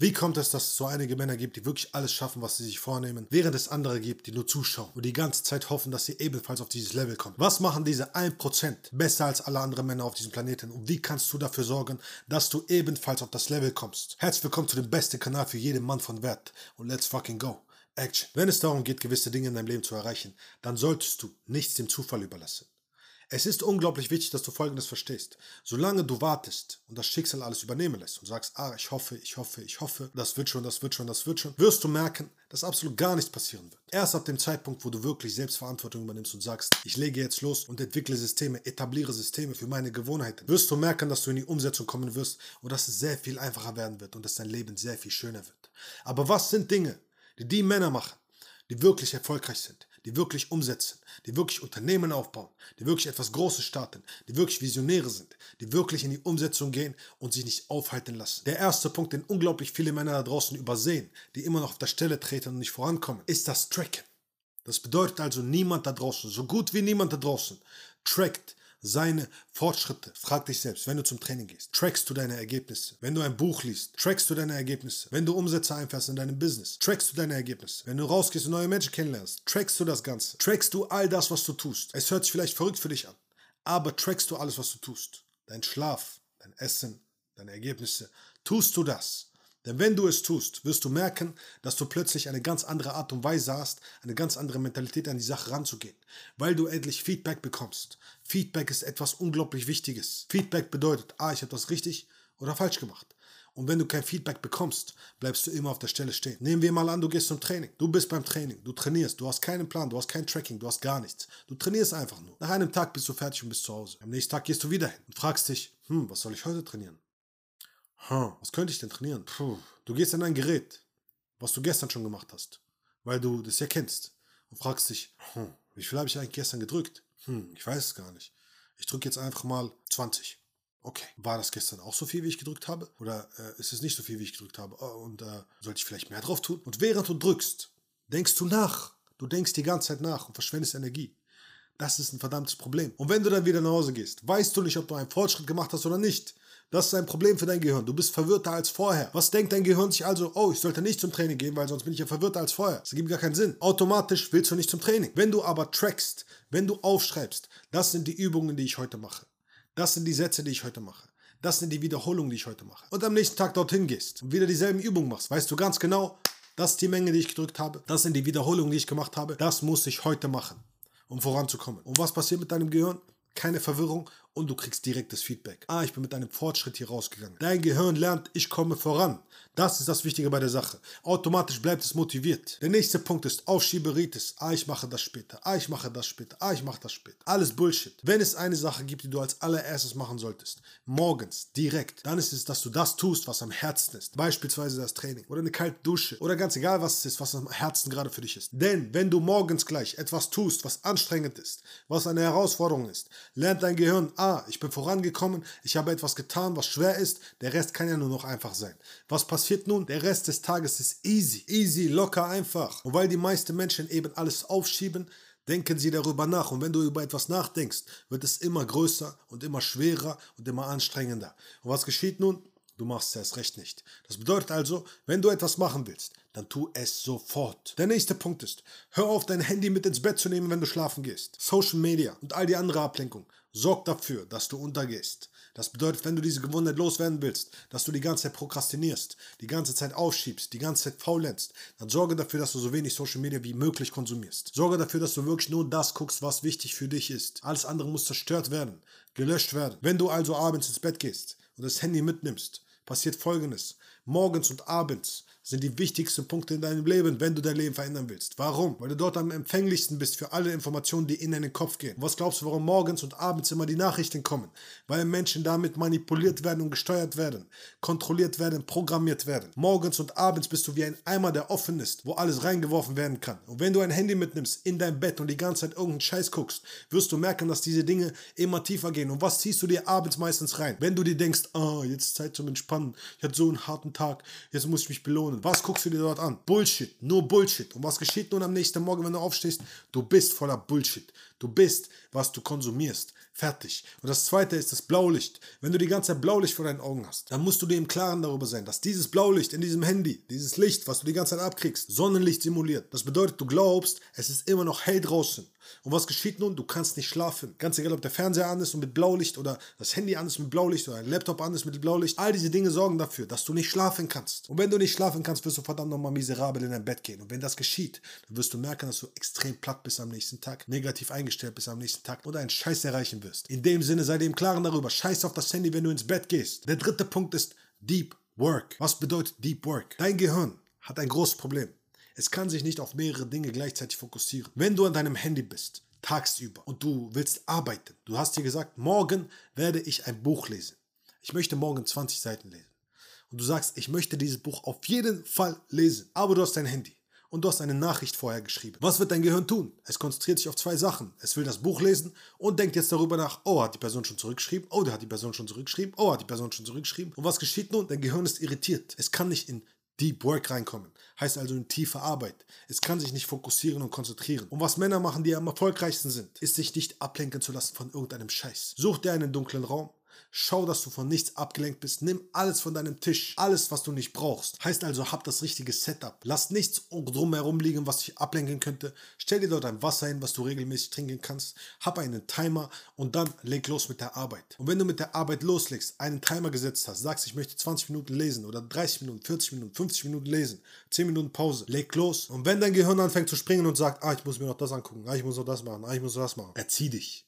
Wie kommt es, dass es so einige Männer gibt, die wirklich alles schaffen, was sie sich vornehmen, während es andere gibt, die nur zuschauen und die ganze Zeit hoffen, dass sie ebenfalls auf dieses Level kommen? Was machen diese 1% besser als alle anderen Männer auf diesem Planeten und wie kannst du dafür sorgen, dass du ebenfalls auf das Level kommst? Herzlich willkommen zu dem besten Kanal für jeden Mann von Wert und let's fucking go. Action. Wenn es darum geht, gewisse Dinge in deinem Leben zu erreichen, dann solltest du nichts dem Zufall überlassen. Es ist unglaublich wichtig, dass du Folgendes verstehst. Solange du wartest und das Schicksal alles übernehmen lässt und sagst, ah, ich hoffe, ich hoffe, ich hoffe, das wird schon, das wird schon, das wird schon, wirst du merken, dass absolut gar nichts passieren wird. Erst ab dem Zeitpunkt, wo du wirklich Selbstverantwortung übernimmst und sagst, ich lege jetzt los und entwickle Systeme, etabliere Systeme für meine Gewohnheiten, wirst du merken, dass du in die Umsetzung kommen wirst und dass es sehr viel einfacher werden wird und dass dein Leben sehr viel schöner wird. Aber was sind Dinge, die die Männer machen, die wirklich erfolgreich sind, die wirklich umsetzen, die wirklich Unternehmen aufbauen, die wirklich etwas Großes starten, die wirklich Visionäre sind, die wirklich in die Umsetzung gehen und sich nicht aufhalten lassen. Der erste Punkt, den unglaublich viele Männer da draußen übersehen, die immer noch auf der Stelle treten und nicht vorankommen, ist das Tracken. Das bedeutet also, niemand da draußen, so gut wie niemand da draußen, trackt seine Fortschritte. Frag dich selbst, wenn du zum Training gehst, trackst du deine Ergebnisse. Wenn du ein Buch liest, trackst du deine Ergebnisse. Wenn du Umsätze einfährst in deinem Business, trackst du deine Ergebnisse. Wenn du rausgehst und neue Menschen kennenlernst, trackst du das Ganze. Trackst du all das, was du tust. Es hört sich vielleicht verrückt für dich an, aber trackst du alles, was du tust. Dein Schlaf, dein Essen, deine Ergebnisse. Tust du das? Denn wenn du es tust, wirst du merken, dass du plötzlich eine ganz andere Art und Weise hast, eine ganz andere Mentalität an die Sache ranzugehen, weil du endlich Feedback bekommst. Feedback ist etwas unglaublich Wichtiges. Feedback bedeutet, ah, ich habe das richtig oder falsch gemacht. Und wenn du kein Feedback bekommst, bleibst du immer auf der Stelle stehen. Nehmen wir mal an, du gehst zum Training. Du bist beim Training, du trainierst, du hast keinen Plan, du hast kein Tracking, du hast gar nichts. Du trainierst einfach nur. Nach einem Tag bist du fertig und bist zu Hause. Am nächsten Tag gehst du wieder hin und fragst dich, hm, was soll ich heute trainieren? Hm, was könnte ich denn trainieren? Puh. Du gehst an ein Gerät, was du gestern schon gemacht hast, weil du das ja kennst und fragst dich, hm, wie viel habe ich eigentlich gestern gedrückt? Hm, ich weiß es gar nicht. Ich drücke jetzt einfach mal 20. Okay, war das gestern auch so viel, wie ich gedrückt habe? Oder äh, ist es nicht so viel, wie ich gedrückt habe? Oh, und äh, sollte ich vielleicht mehr drauf tun? Und während du drückst, denkst du nach. Du denkst die ganze Zeit nach und verschwendest Energie. Das ist ein verdammtes Problem. Und wenn du dann wieder nach Hause gehst, weißt du nicht, ob du einen Fortschritt gemacht hast oder nicht. Das ist ein Problem für dein Gehirn. Du bist verwirrter als vorher. Was denkt dein Gehirn sich also? Oh, ich sollte nicht zum Training gehen, weil sonst bin ich ja verwirrter als vorher. Das ergibt gar keinen Sinn. Automatisch willst du nicht zum Training. Wenn du aber trackst, wenn du aufschreibst, das sind die Übungen, die ich heute mache. Das sind die Sätze, die ich heute mache. Das sind die Wiederholungen, die ich heute mache. Und am nächsten Tag dorthin gehst und wieder dieselben Übungen machst, weißt du ganz genau, das ist die Menge, die ich gedrückt habe. Das sind die Wiederholungen, die ich gemacht habe. Das muss ich heute machen, um voranzukommen. Und was passiert mit deinem Gehirn? Keine Verwirrung und du kriegst direktes Feedback. Ah, ich bin mit einem Fortschritt hier rausgegangen. Dein Gehirn lernt, ich komme voran. Das ist das Wichtige bei der Sache. Automatisch bleibt es motiviert. Der nächste Punkt ist Aufschieberitis. Ah, ich mache das später. Ah, ich mache das später. Ah, ich mache das später. Alles Bullshit. Wenn es eine Sache gibt, die du als allererstes machen solltest, morgens, direkt, dann ist es, dass du das tust, was am Herzen ist. Beispielsweise das Training oder eine kalte Dusche oder ganz egal, was es ist, was am Herzen gerade für dich ist. Denn wenn du morgens gleich etwas tust, was anstrengend ist, was eine Herausforderung ist, lernt dein Gehirn, ah, ich bin vorangekommen, ich habe etwas getan, was schwer ist, der Rest kann ja nur noch einfach sein. Was passiert nun? Der Rest des Tages ist easy, easy, locker, einfach. Und weil die meisten Menschen eben alles aufschieben, denken sie darüber nach. Und wenn du über etwas nachdenkst, wird es immer größer und immer schwerer und immer anstrengender. Und was geschieht nun? Du machst es erst recht nicht. Das bedeutet also, wenn du etwas machen willst, dann tu es sofort. Der nächste Punkt ist, hör auf, dein Handy mit ins Bett zu nehmen, wenn du schlafen gehst. Social Media und all die andere Ablenkung sorgt dafür, dass du untergehst. Das bedeutet, wenn du diese Gewohnheit loswerden willst, dass du die ganze Zeit prokrastinierst, die ganze Zeit aufschiebst, die ganze Zeit faulenzt, dann sorge dafür, dass du so wenig Social Media wie möglich konsumierst. Sorge dafür, dass du wirklich nur das guckst, was wichtig für dich ist. Alles andere muss zerstört werden, gelöscht werden. Wenn du also abends ins Bett gehst und das Handy mitnimmst, passiert Folgendes. Morgens und abends sind die wichtigsten Punkte in deinem Leben, wenn du dein Leben verändern willst. Warum? Weil du dort am empfänglichsten bist für alle Informationen, die in deinen Kopf gehen. Was glaubst du, warum morgens und abends immer die Nachrichten kommen? Weil Menschen damit manipuliert werden und gesteuert werden, kontrolliert werden, programmiert werden. Morgens und abends bist du wie ein Eimer, der offen ist, wo alles reingeworfen werden kann. Und wenn du ein Handy mitnimmst in dein Bett und die ganze Zeit irgendeinen Scheiß guckst, wirst du merken, dass diese Dinge immer tiefer gehen. Und was ziehst du dir abends meistens rein? Wenn du dir denkst, ah, oh, jetzt ist Zeit zum Entspannen, ich hatte so einen harten Tag, jetzt muss ich mich belohnen was guckst du dir dort an? Bullshit, nur Bullshit. Und was geschieht nun am nächsten Morgen, wenn du aufstehst? Du bist voller Bullshit. Du bist, was du konsumierst. Fertig. Und das zweite ist das Blaulicht. Wenn du die ganze Zeit Blaulicht vor deinen Augen hast, dann musst du dir im Klaren darüber sein, dass dieses Blaulicht in diesem Handy, dieses Licht, was du die ganze Zeit abkriegst, Sonnenlicht simuliert. Das bedeutet, du glaubst, es ist immer noch hell draußen. Und was geschieht nun? Du kannst nicht schlafen. Ganz egal, ob der Fernseher an ist und mit Blaulicht oder das Handy an ist mit Blaulicht oder ein Laptop an ist mit Blaulicht. All diese Dinge sorgen dafür, dass du nicht schlafen kannst. Und wenn du nicht schlafen kannst, wirst du verdammt nochmal miserabel in dein Bett gehen. Und wenn das geschieht, dann wirst du merken, dass du extrem platt bist am nächsten Tag, negativ eingestellt bist am nächsten Tag oder einen Scheiß erreichen wirst. In dem Sinne sei dir im Klaren darüber. Scheiß auf das Handy, wenn du ins Bett gehst. Der dritte Punkt ist Deep Work. Was bedeutet Deep Work? Dein Gehirn hat ein großes Problem. Es kann sich nicht auf mehrere Dinge gleichzeitig fokussieren. Wenn du an deinem Handy bist, tagsüber und du willst arbeiten. Du hast dir gesagt, morgen werde ich ein Buch lesen. Ich möchte morgen 20 Seiten lesen. Und du sagst, ich möchte dieses Buch auf jeden Fall lesen. Aber du hast dein Handy und du hast eine Nachricht vorher geschrieben. Was wird dein Gehirn tun? Es konzentriert sich auf zwei Sachen. Es will das Buch lesen und denkt jetzt darüber nach, oh, hat die Person schon zurückgeschrieben? Oh, der hat die Person schon zurückgeschrieben? Oh, hat die Person schon zurückgeschrieben? Und was geschieht nun? Dein Gehirn ist irritiert. Es kann nicht in Deep Work reinkommen. Heißt also in tiefe Arbeit. Es kann sich nicht fokussieren und konzentrieren. Und was Männer machen, die am erfolgreichsten sind, ist sich nicht ablenken zu lassen von irgendeinem Scheiß. Such dir einen dunklen Raum, Schau, dass du von nichts abgelenkt bist. Nimm alles von deinem Tisch. Alles, was du nicht brauchst. Heißt also, hab das richtige Setup. Lass nichts drumherum liegen, was dich ablenken könnte. Stell dir dort ein Wasser hin, was du regelmäßig trinken kannst. Hab einen Timer und dann leg los mit der Arbeit. Und wenn du mit der Arbeit loslegst, einen Timer gesetzt hast, sagst, ich möchte 20 Minuten lesen oder 30 Minuten, 40 Minuten, 50 Minuten lesen, 10 Minuten Pause, leg los. Und wenn dein Gehirn anfängt zu springen und sagt, ah, ich muss mir noch das angucken, ah, ich muss noch das machen, ah, ich muss noch das machen, erzieh dich.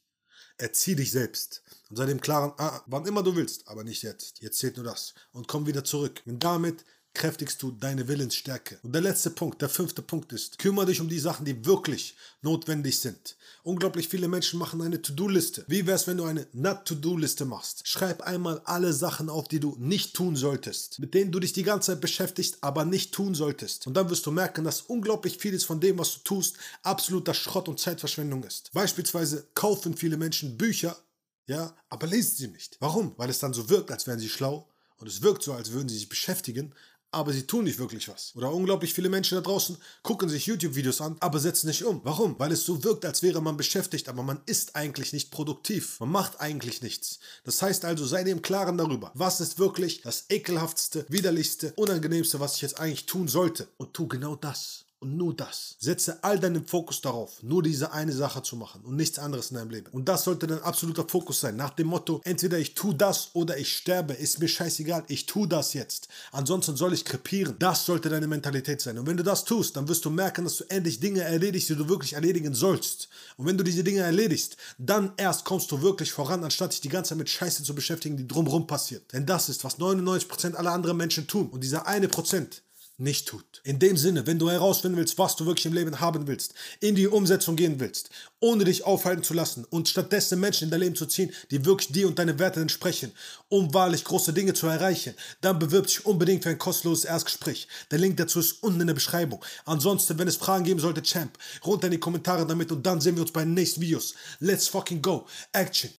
Erzieh dich selbst und sei dem klaren, ah, wann immer du willst, aber nicht jetzt. Jetzt zählt nur das. Und komm wieder zurück. Und damit kräftigst du deine Willensstärke. Und der letzte Punkt, der fünfte Punkt ist, kümmere dich um die Sachen, die wirklich notwendig sind. Unglaublich viele Menschen machen eine To-Do-Liste. Wie wäre es, wenn du eine Not-To-Do-Liste machst? Schreib einmal alle Sachen auf, die du nicht tun solltest, mit denen du dich die ganze Zeit beschäftigst, aber nicht tun solltest. Und dann wirst du merken, dass unglaublich vieles von dem, was du tust, absoluter Schrott und Zeitverschwendung ist. Beispielsweise kaufen viele Menschen Bücher, ja, aber lesen sie nicht. Warum? Weil es dann so wirkt, als wären sie schlau und es wirkt so, als würden sie sich beschäftigen, aber sie tun nicht wirklich was. Oder unglaublich viele Menschen da draußen gucken sich YouTube-Videos an, aber setzen nicht um. Warum? Weil es so wirkt, als wäre man beschäftigt, aber man ist eigentlich nicht produktiv. Man macht eigentlich nichts. Das heißt also, sei dir im Klaren darüber, was ist wirklich das ekelhaftste, widerlichste, unangenehmste, was ich jetzt eigentlich tun sollte. Und tu genau das. Und nur das. Setze all deinen Fokus darauf, nur diese eine Sache zu machen und nichts anderes in deinem Leben. Und das sollte dein absoluter Fokus sein. Nach dem Motto, entweder ich tue das oder ich sterbe. Ist mir scheißegal, ich tue das jetzt. Ansonsten soll ich krepieren. Das sollte deine Mentalität sein. Und wenn du das tust, dann wirst du merken, dass du endlich Dinge erledigst, die du wirklich erledigen sollst. Und wenn du diese Dinge erledigst, dann erst kommst du wirklich voran, anstatt dich die ganze Zeit mit Scheiße zu beschäftigen, die drumherum passiert. Denn das ist, was 99% aller anderen Menschen tun. Und dieser eine Prozent, nicht tut. In dem Sinne, wenn du herausfinden willst, was du wirklich im Leben haben willst, in die Umsetzung gehen willst, ohne dich aufhalten zu lassen und stattdessen Menschen in dein Leben zu ziehen, die wirklich dir und deine Werte entsprechen, um wahrlich große Dinge zu erreichen, dann bewirb dich unbedingt für ein kostenloses Erstgespräch. Der Link dazu ist unten in der Beschreibung. Ansonsten, wenn es Fragen geben sollte, Champ, runter in die Kommentare damit und dann sehen wir uns bei den nächsten Videos. Let's fucking go. Action.